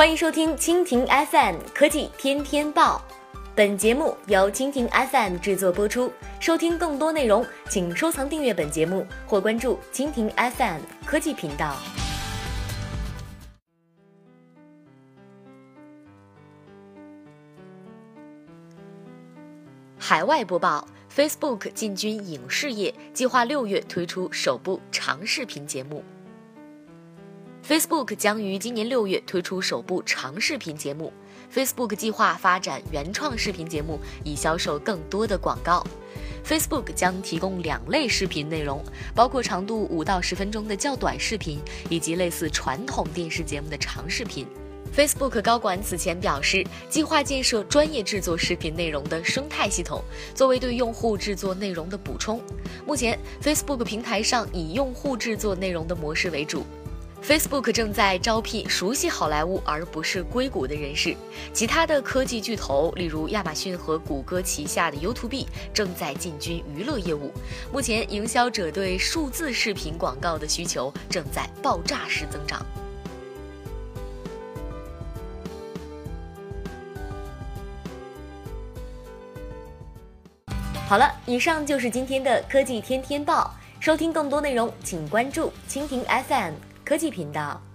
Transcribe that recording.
欢迎收听蜻蜓 FM 科技天天报，本节目由蜻蜓 FM 制作播出。收听更多内容，请收藏订阅本节目或关注蜻蜓 FM 科技频道。海外播报：Facebook 进军影视业，计划六月推出首部长视频节目。Facebook 将于今年六月推出首部长视频节目。Facebook 计划发展原创视频节目，以销售更多的广告。Facebook 将提供两类视频内容，包括长度五到十分钟的较短视频，以及类似传统电视节目的长视频。Facebook 高管此前表示，计划建设专业制作视频内容的生态系统，作为对用户制作内容的补充。目前，Facebook 平台上以用户制作内容的模式为主。Facebook 正在招聘熟悉好莱坞而不是硅谷的人士。其他的科技巨头，例如亚马逊和谷歌旗下的 YouTube，正在进军娱乐业务。目前，营销者对数字视频广告的需求正在爆炸式增长。好了，以上就是今天的科技天天报。收听更多内容，请关注蜻蜓 FM。科技频道。